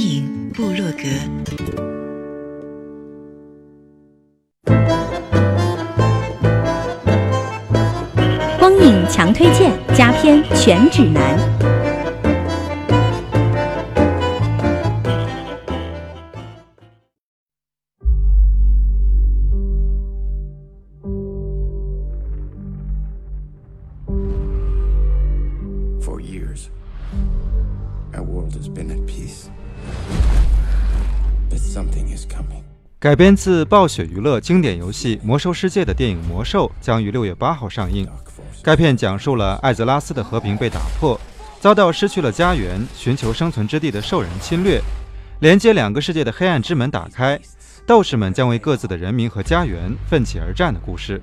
光影部落格，光影强推荐佳片全指南。For years, our world has been at peace. 改编自暴雪娱乐经典游戏《魔兽世界》的电影《魔兽》将于六月八号上映。该片讲述了艾泽拉斯的和平被打破，遭到失去了家园、寻求生存之地的兽人侵略，连接两个世界的黑暗之门打开，斗士们将为各自的人民和家园奋起而战的故事。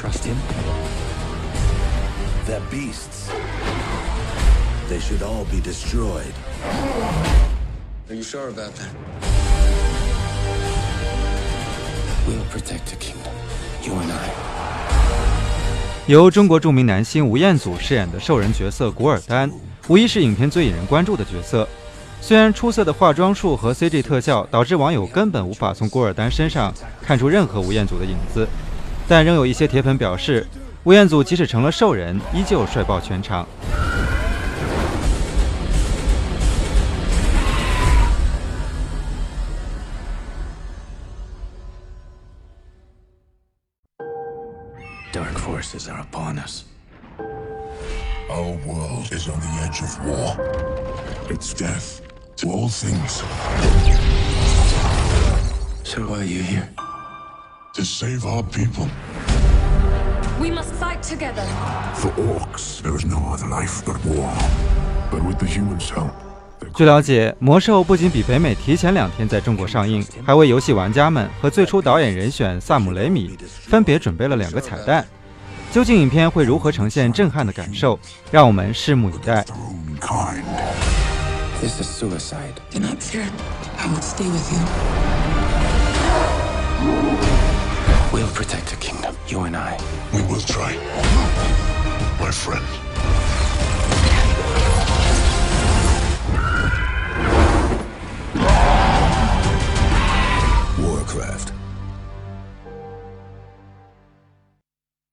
trust him? They're beasts. They should all be destroyed. Are you sure about that? We'll protect the kingdom. You and I. 由中国著名男星吴彦祖饰演的兽人角色古尔丹，无疑是影片最引人关注的角色。虽然出色的化妆术和 CG 特效导致网友根本无法从古尔丹身上看出任何吴彦祖的影子。但仍有一些铁粉表示，吴彦祖即使成了兽人，依旧帅爆全场。Dark forces are upon us. Our world is on the edge of war. It's death to all things. So why are you here? to save our people. We must fight together. For orcs, there is no other life but war. But with the humans' help. 据了解，《魔兽》不仅比北美提前两天在中国上映，还为游戏玩家们和最初导演人选萨姆·雷米分别准备了两个彩蛋。究竟影片会如何呈现震撼的感受？让我们拭目以待。This is suicide. You're not scared. I will stay with you. We'll protect the kingdom, you and I. We will try. My friend.